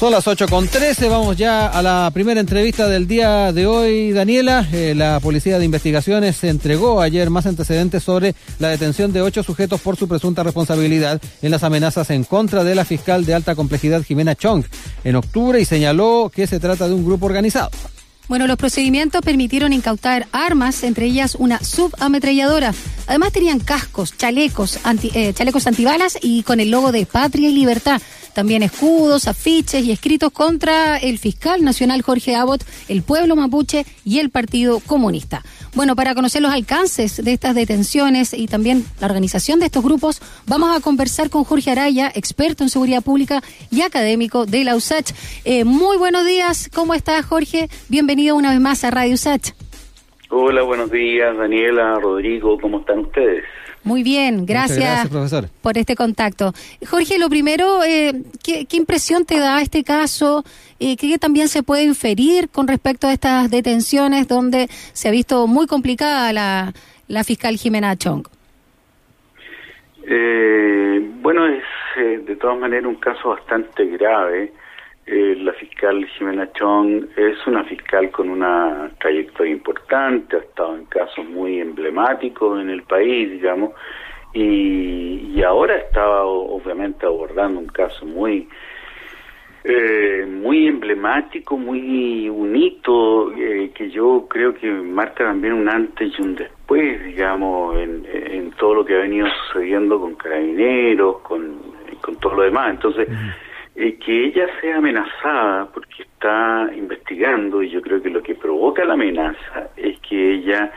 Son las 8 con 13, vamos ya a la primera entrevista del día de hoy, Daniela. Eh, la Policía de Investigaciones entregó ayer más antecedentes sobre la detención de ocho sujetos por su presunta responsabilidad en las amenazas en contra de la fiscal de alta complejidad Jimena Chong en octubre y señaló que se trata de un grupo organizado. Bueno, los procedimientos permitieron incautar armas, entre ellas una subametralladora. Además tenían cascos, chalecos, eh, chalecos antibalas y con el logo de Patria y Libertad. También escudos, afiches y escritos contra el fiscal nacional Jorge Abbott, el pueblo mapuche y el Partido Comunista. Bueno, para conocer los alcances de estas detenciones y también la organización de estos grupos, vamos a conversar con Jorge Araya, experto en seguridad pública y académico de la USACH. Eh, muy buenos días, ¿cómo estás Jorge? Bienvenido una vez más a Radio USACH. Hola, buenos días, Daniela, Rodrigo, ¿cómo están ustedes? Muy bien, gracias, profesor. por este contacto. Jorge, lo primero, eh, ¿qué, impresión te da este caso? Eh, ¿Qué también se puede inferir con respecto a estas detenciones donde se ha visto muy complicada la, la fiscal Jimena Chong? Eh, bueno, es de todas maneras un caso bastante grave eh, la fiscal Jimena Chong es una fiscal con una trayectoria importante, ha estado en casos muy emblemáticos en el país, digamos, y, ahora estaba obviamente abordando un caso muy eh, muy emblemático, muy unito, eh, que yo creo que marca también un antes y un después, digamos, en, en todo lo que ha venido sucediendo con carabineros, con, con todo lo demás. Entonces, eh, que ella sea amenazada porque está investigando y yo creo que lo que provoca la amenaza es que ella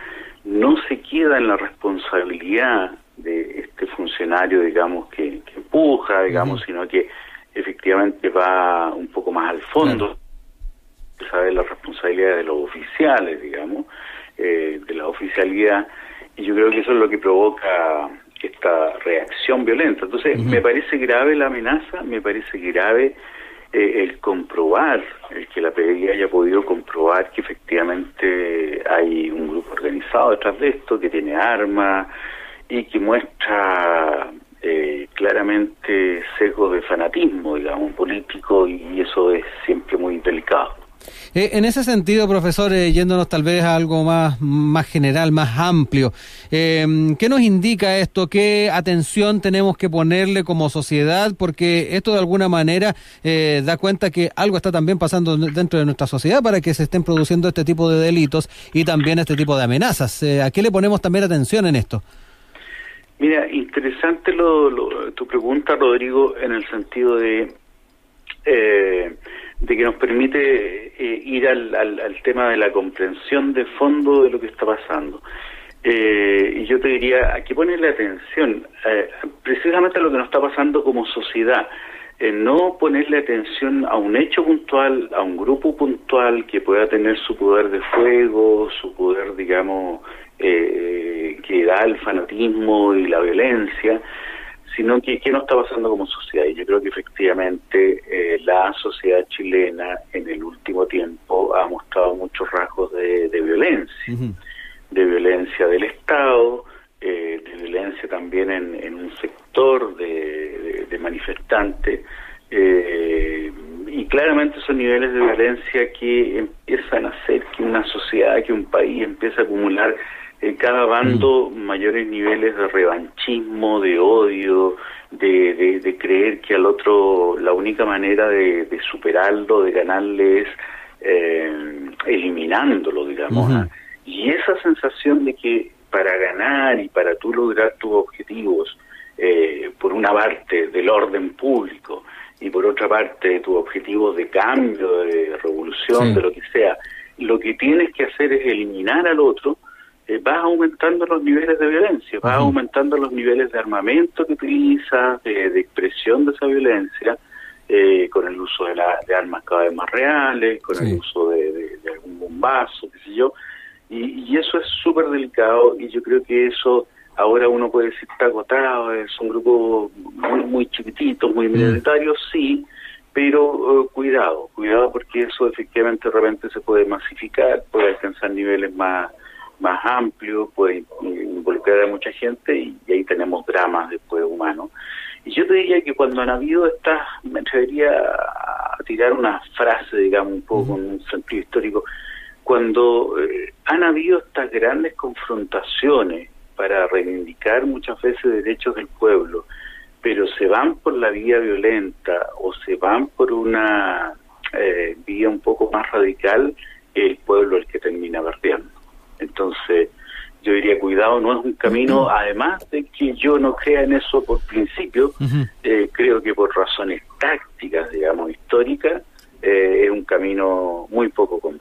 no se queda en la responsabilidad de este funcionario, digamos, que, empuja, digamos, sino que efectivamente va un poco más al fondo, sabe la responsabilidad de los oficiales, digamos, eh, de la oficialidad, y yo creo que eso es lo que provoca esta reacción violenta. Entonces, me parece grave la amenaza, me parece grave eh, el comprobar, el que la PDI haya podido comprobar que efectivamente hay un grupo organizado detrás de esto, que tiene armas y que muestra eh, claramente sesgo de fanatismo, digamos, político, y eso es siempre muy delicado. Eh, en ese sentido, profesor, eh, yéndonos tal vez a algo más, más general, más amplio, eh, ¿qué nos indica esto? ¿Qué atención tenemos que ponerle como sociedad? Porque esto de alguna manera da cuenta que algo está también pasando dentro de nuestra sociedad para que se estén produciendo este tipo de delitos y también este tipo de amenazas. ¿A qué le ponemos también atención en esto? Mira, interesante lo, tu pregunta, Rodrigo, en el sentido de de que nos permite eh, ir al, al, tema de la comprensión de fondo de lo que está pasando. Eh, y yo te diría, hay que ponerle atención eh, precisamente a lo que nos está pasando como sociedad, no ponerle atención a un hecho puntual, a un grupo puntual que pueda tener su poder de fuego, su poder, digamos, que da el fanatismo y la violencia, sino que qué nos está pasando como sociedad. Y yo creo que efectivamente eh, la sociedad chilena en el último tiempo ha mostrado muchos rasgos de, violencia, de violencia del Estado, eh, de violencia también en, un sector de, manifestantes. Eh, y claramente son niveles de violencia que empiezan a hacer que una sociedad, que un país empiece a acumular en cada bando mm. mayores niveles de revanchismo, de odio, de, de, creer que al otro la única manera de, superarlo, de ganarle es eh, eliminándolo, digamos. Y esa sensación de que para ganar y para tú lograr tus objetivos, eh, por una parte del orden público y por otra parte tus objetivos de cambio, de revolución, de lo que sea, lo que tienes que hacer es eliminar al otro eh, vas aumentando los niveles de violencia, vas aumentando los niveles de armamento que utiliza, de expresión de esa violencia, eh, con el uso de, la, de armas cada vez más reales, con el uso de, algún bombazo, qué sé yo, y, eso es súper delicado y yo creo que eso ahora uno puede decir está agotado, es un grupo muy, muy chiquitito, muy militario, sí, pero eh, cuidado, cuidado porque eso efectivamente de repente se puede masificar, puede alcanzar niveles más más amplio, puede involucrar a mucha gente y, ahí tenemos dramas después humanos. Y yo te diría que cuando han habido estas, me atrevería tirar una frase, digamos, un poco con un sentido histórico. Cuando eh, han habido estas grandes confrontaciones para reivindicar muchas veces derechos del pueblo, pero se van por la vía violenta o se van por una eh, vía un poco más radical, el pueblo el que termina perdiendo. Entonces, yo diría, cuidado, no es un camino, además de que yo no crea en eso por principio, eh, creo que por razones tácticas, digamos, históricas, eh, es un camino muy poco conveniente.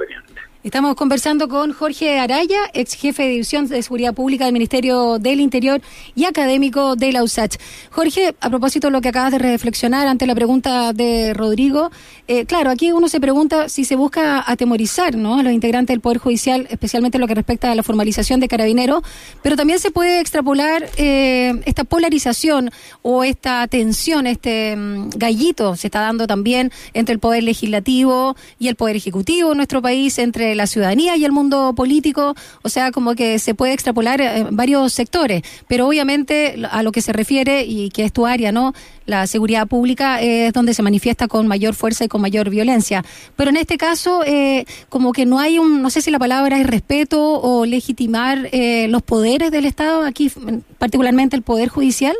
Estamos conversando con Jorge Araya, ex jefe de División de Seguridad Pública del Ministerio del Interior y académico de la USACH. Jorge, a propósito de lo que acabas de reflexionar ante la pregunta de Rodrigo, eh, claro, aquí uno se pregunta si se busca atemorizar ¿no? a los integrantes del Poder Judicial, especialmente en lo que respecta a la formalización de carabineros, pero también se puede extrapolar eh, esta polarización o esta tensión, este mm, gallito se está dando también entre el Poder Legislativo y el Poder Ejecutivo en nuestro país, entre la ciudadanía y el mundo político, o sea, como que se puede extrapolar en varios sectores, pero obviamente a lo que se refiere y que es tu área, ¿no? La seguridad pública es donde se manifiesta con mayor fuerza y con mayor violencia. Pero en este caso, eh, como que no hay un, no sé si la palabra es respeto o legitimar eh, los poderes del Estado, aquí particularmente el Poder Judicial.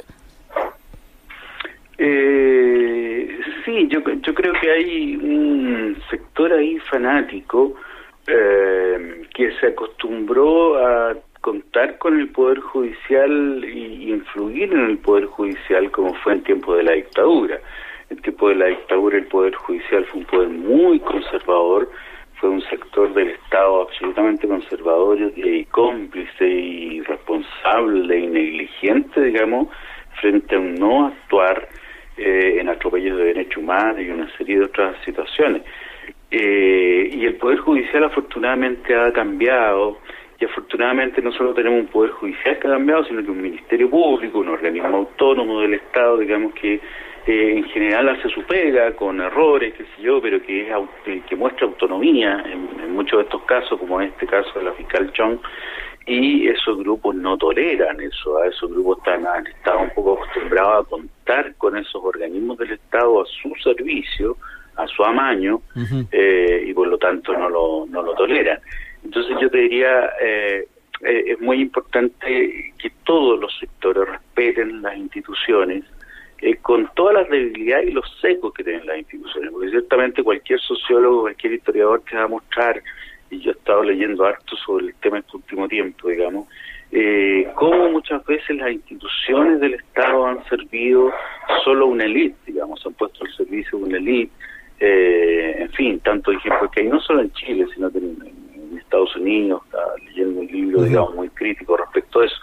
Eh, sí, yo, yo creo que hay un sector ahí fanático eh, que se acostumbró a contar con el Poder Judicial y influir en el Poder Judicial como fue en tiempo de la dictadura. En tiempo de la dictadura el Poder Judicial fue un poder muy conservador, fue un sector del Estado absolutamente conservador y cómplice y responsable y negligente, digamos, frente a un no actuar eh, en atropellos de derechos humanos y una serie de otras situaciones. Eh, y el Poder Judicial afortunadamente ha cambiado, y afortunadamente no solo tenemos un Poder Judicial que ha cambiado, sino que un Ministerio Público, un organismo autónomo del Estado, digamos que eh, en general hace su pega con errores, qué sé yo, pero que, es, que muestra autonomía en, muchos de estos casos, como en este caso de la fiscal Chong, y esos grupos no toleran eso, a esos grupos están, han estado un poco acostumbrados a contar con esos organismos del Estado a su servicio, a su amaño eh, y por lo tanto no lo, no lo toleran. Entonces yo te diría, eh, eh, es muy importante que todos los sectores respeten las instituciones con todas las debilidades y los secos que tienen las instituciones, porque ciertamente cualquier sociólogo, cualquier historiador te va a mostrar, y yo he estado leyendo harto sobre el tema este último tiempo, digamos, eh, cómo muchas veces las instituciones del Estado han servido solo a una élite, digamos, han puesto al servicio de una élite, eh, en fin, tanto ejemplos que hay, no solo en Chile, sino en, Estados Unidos, está leyendo un libro, digamos, muy crítico respecto a eso.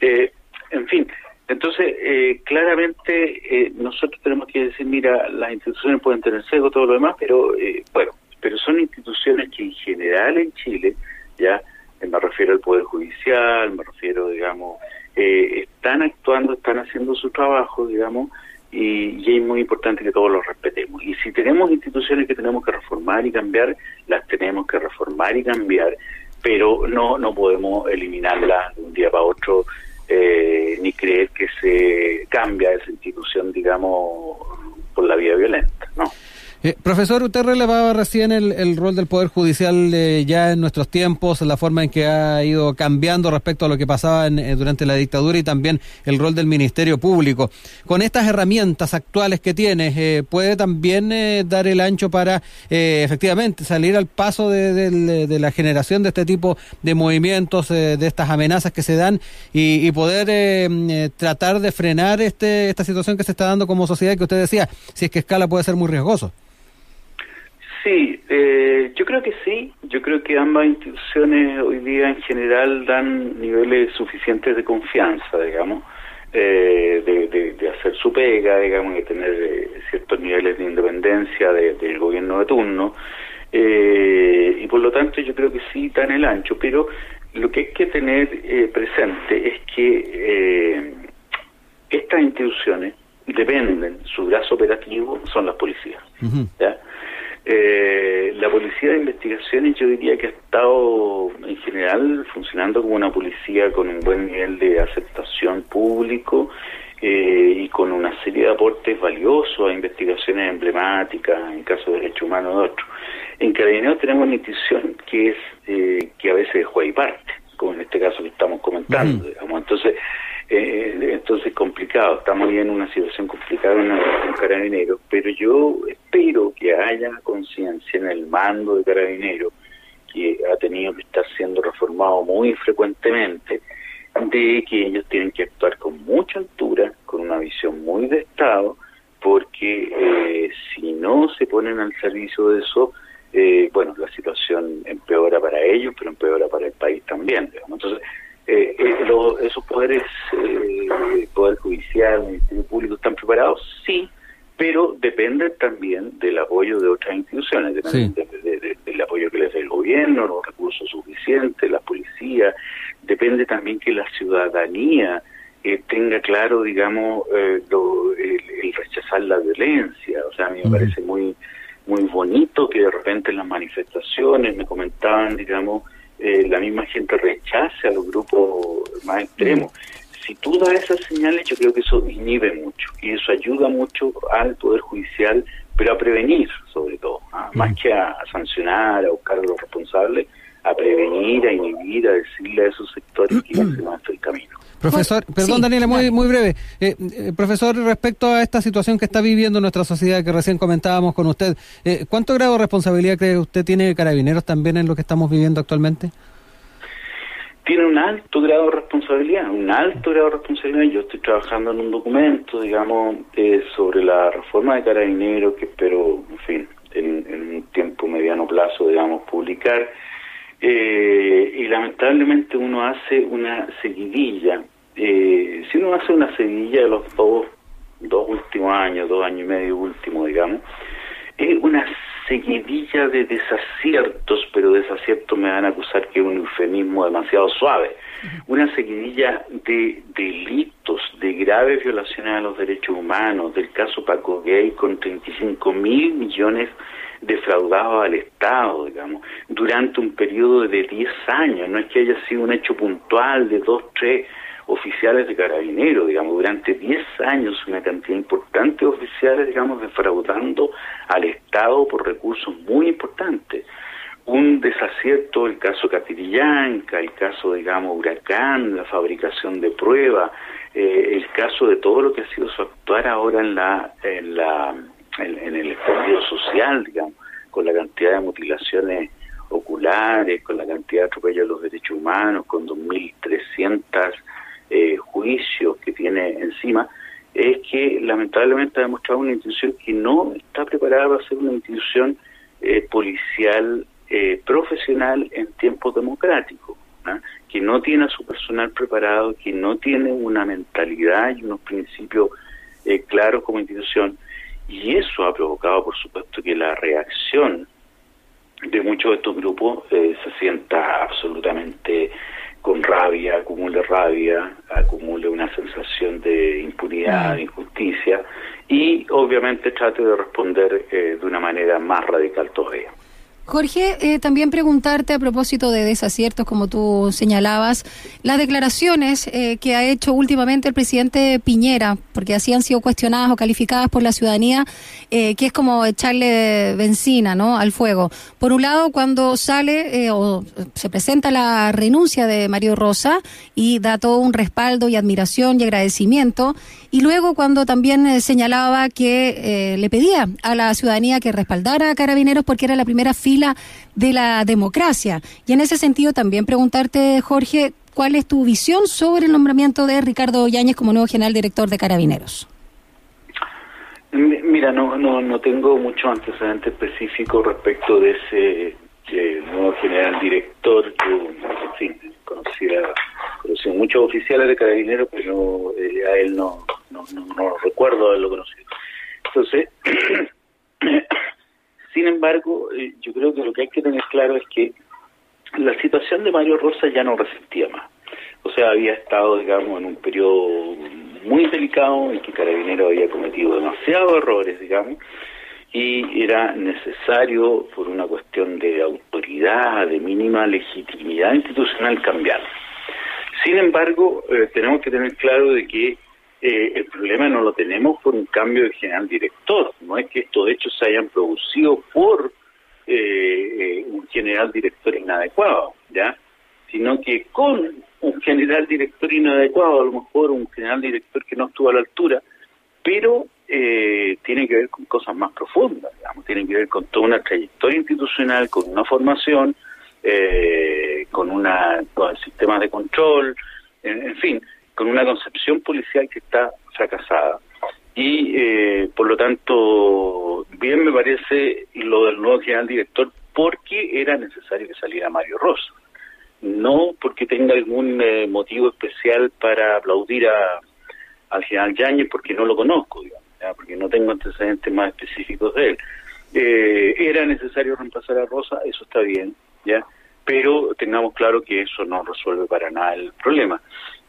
Eh, en fin, entonces, eh, claramente nosotros tenemos que decir, mira, las instituciones pueden tener sesgo, todo lo demás, pero bueno, pero son instituciones que en general en Chile, ya me refiero al Poder Judicial, me refiero, digamos, están actuando, están haciendo su trabajo, digamos, y, es muy importante que todos los respetemos. Y si tenemos instituciones que tenemos que reformar y cambiar, las tenemos que reformar y cambiar, pero no, no podemos eliminarlas de un día para otro eh, ni creer que se cambia esa institución, digamos, por la vía violenta, ¿no? Eh, profesor, usted relevaba recién el, rol del Poder Judicial eh, ya en nuestros tiempos, la forma en que ha ido cambiando respecto a lo que pasaba eh, durante la dictadura y también el rol del Ministerio Público. Con estas herramientas actuales que tiene, ¿puede también dar el ancho para efectivamente salir al paso de, la generación de este tipo de movimientos, de estas amenazas que se dan y, poder tratar de frenar este, esta situación que se está dando como sociedad que usted decía, si es que escala puede ser muy riesgoso? Sí, eh, yo creo que sí. Yo creo que ambas instituciones hoy día en general dan niveles suficientes de confianza, digamos, eh, de, hacer su pega, digamos, de tener eh, ciertos niveles de independencia del gobierno de turno. y por lo tanto yo creo que sí dan el ancho, pero lo que hay que tener presente es que estas instituciones dependen, su brazo operativo son las policías. ¿ya? Eh, la policía de investigaciones yo diría que ha estado en general funcionando como una policía con un buen nivel de aceptación público eh, y con una serie de aportes valiosos a investigaciones emblemáticas en caso de derechos humanos de otros. En Carabineros tenemos una institución que es eh, que a veces es juega y parte, como en este caso que estamos comentando, digamos. Entonces, eh, entonces complicado, estamos en una situación complicada en, en Carabineros, pero yo espero que haya conciencia en el mando de Carabineros, que ha tenido que estar siendo reformado muy frecuentemente, de que ellos tienen que actuar con mucha altura, con una visión muy de Estado, porque eh, si no se ponen al servicio de eso, eh, bueno, la situación empeora para ellos, pero empeora para el país también. Entonces, eh, esos poderes, el Poder Judicial, el Ministerio Público, ¿están preparados? Sí, pero dependen también del apoyo de otras instituciones, dependen del apoyo que les dé el gobierno, los recursos suficientes, la policía, depende también que la ciudadanía eh, tenga claro, digamos, eh, el, rechazar la violencia. O sea, a mí me parece muy muy bonito que de repente en las manifestaciones me comentaban, digamos, eh, la misma gente rechace a los grupos más extremos. Si tú das esas señales, yo creo que eso inhibe mucho y eso ayuda mucho al Poder Judicial, pero a prevenir sobre todo, ¿ah? más que a sancionar, a buscar a los responsables, a prevenir, a inhibir, a decirle a esos sectores que no se el camino. Profesor, perdón Daniela, muy, muy breve. Eh, eh, profesor, respecto a esta situación que está viviendo nuestra sociedad que recién comentábamos con usted, eh, ¿cuánto grado de responsabilidad cree usted tiene de carabineros también en lo que estamos viviendo actualmente? Tiene un alto grado de responsabilidad, un alto grado de responsabilidad. Yo estoy trabajando en un documento, digamos, sobre la reforma de carabineros que espero, en fin, en, en un tiempo mediano plazo, digamos, publicar eh, y lamentablemente uno hace una seguidilla. Eh, si uno hace una seguidilla de los dos, dos últimos años, dos años y medio últimos, digamos, es una seguidilla de desaciertos, pero desaciertos me van a acusar que es un eufemismo demasiado suave. Una seguidilla de delitos, de graves violaciones a los derechos humanos, del caso Paco Gay con 35 mil millones defraudado al Estado, digamos, durante un periodo de 10 años. No es que haya sido un hecho puntual de dos, tres oficiales de carabineros, digamos, durante 10 años una cantidad importante de oficiales, digamos, defraudando al Estado por recursos muy importantes. Un desacierto, el caso Catirillanca, el caso, digamos, Huracán, la fabricación de pruebas, eh, el caso de todo lo que ha sido su actuar ahora en la, en la en, el escondido social, digamos, con la cantidad de mutilaciones oculares, con la cantidad de atropellos a los derechos humanos, con 2.300 eh, juicios que tiene encima, es que lamentablemente ha demostrado una institución que no está preparada para ser una institución eh, policial eh, profesional en tiempos democráticos, ¿ah? que no tiene a su personal preparado, que no tiene una mentalidad y unos principios eh, claros como institución y eso ha provocado, por supuesto, que la reacción de muchos de estos grupos eh, se sienta absolutamente con rabia, acumule rabia, acumule una sensación de impunidad, de injusticia y obviamente trate de responder eh, de una manera más radical todavía. Jorge, eh, también preguntarte a propósito de desaciertos, como tú señalabas, las declaraciones eh, que ha hecho últimamente el presidente Piñera, porque así han sido cuestionadas o calificadas por la ciudadanía, eh, que es como echarle benzina ¿no? al fuego. Por un lado, cuando sale o se presenta la renuncia de Mario Rosa y da todo un respaldo y admiración y agradecimiento, y luego cuando también señalaba que le pedía a la ciudadanía que respaldara a Carabineros porque era la primera fila de la democracia. Y en ese sentido también preguntarte, Jorge, ¿cuál es tu visión sobre el nombramiento de Ricardo Yáñez como nuevo general director de Carabineros? Mira, no, no, no tengo mucho antecedente específico respecto de ese nuevo general director. Yo, en fin, conocía, conocí muchos oficiales de carabineros, pero eh, a él no, no, no, no recuerdo haberlo conocido. Entonces, Sin embargo, eh, yo creo que lo que hay que tener claro es que la situación de Mario Rosa ya no resistía más. O sea, había estado, digamos, en un periodo muy delicado en que Carabinero había cometido demasiados errores, digamos, y era necesario, por una cuestión de autoridad, de mínima legitimidad institucional, cambiarlo. Sin embargo, eh, tenemos que tener claro de que eh, el problema no lo tenemos por un cambio de general director, no es que estos hechos se hayan producido por eh, un general director inadecuado, ¿ya? Sino que con un general director inadecuado, a lo mejor un general director que no estuvo a la altura, pero eh, tiene que ver con cosas más profundas, digamos, tiene que ver con toda una trayectoria institucional, con una formación, eh, con una sistemas de control, en, fin, con una concepción policial que está fracasada. Y eh, por lo tanto, bien me parece lo del nuevo general director porque era necesario que saliera Mario Rosa, no porque tenga algún eh, motivo especial para aplaudir a, al general Yáñez porque no lo conozco, digamos, porque no tengo antecedentes más específicos de él. Eh, era necesario reemplazar a Rosa, eso está bien, ya, pero tengamos claro que eso no resuelve para nada el problema.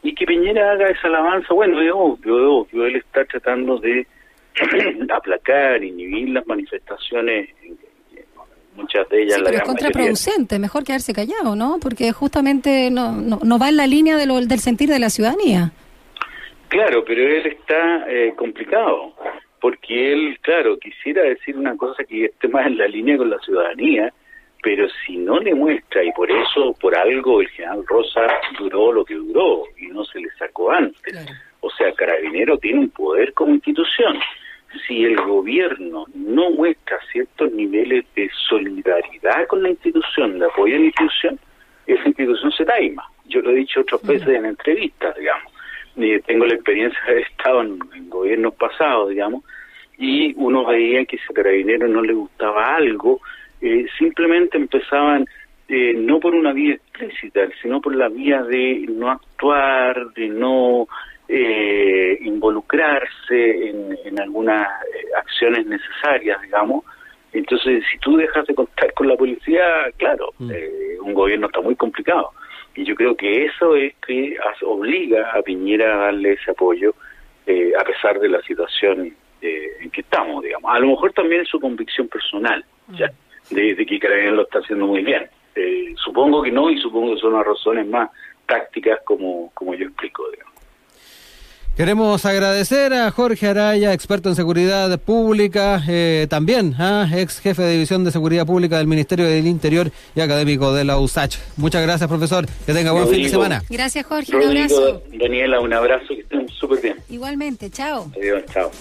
Y que Piñera haga esa alabanza, bueno, es obvio, es obvio, él está tratando de aplacar, inhibir las manifestaciones, muchas de ellas. Sí, pero es contraproducente, mejor quedarse callado, ¿no? Porque justamente no, no, no va en la línea de lo, del sentir de la ciudadanía. Claro, pero él está eh, complicado, porque él, claro, quisiera decir una cosa que esté más en la línea con la ciudadanía, pero si no le muestra, y por eso, por algo, el general Rosa duró lo que duró y no se le sacó antes. O sea, Carabinero tiene un poder como institución. Si el gobierno no muestra ciertos niveles de solidaridad con la institución, de apoyo a la institución, esa institución se taima. Yo lo he dicho otras veces en entrevistas, digamos tengo la experiencia de haber estado en, gobiernos pasados, digamos, y uno veía que si a Carabinero no le gustaba algo, eh, simplemente empezaban, eh, no por una vía explícita, sino por la vía de no actuar, de no eh, involucrarse en, en algunas acciones necesarias, digamos. Entonces, si tú dejas de contar con la policía, claro, mm. un gobierno está muy complicado. Y yo creo que eso es que obliga a Piñera a darle ese apoyo eh, a pesar de la situación eh, en que estamos, digamos. A lo mejor también es su convicción personal, ya, de, que Carabinero lo está haciendo muy bien. Eh, supongo que no y supongo que son las razones más tácticas como, como yo explico, digamos. Queremos agradecer a Jorge Araya, experto en seguridad pública, eh, también ¿ah? ex jefe de división de seguridad pública del Ministerio del Interior y académico de la USACH. Muchas gracias, profesor. Que tenga buen fin de semana. Gracias, Jorge. un abrazo. Daniela, un abrazo. Que estén súper bien. Igualmente. Chao. Adiós. Chao.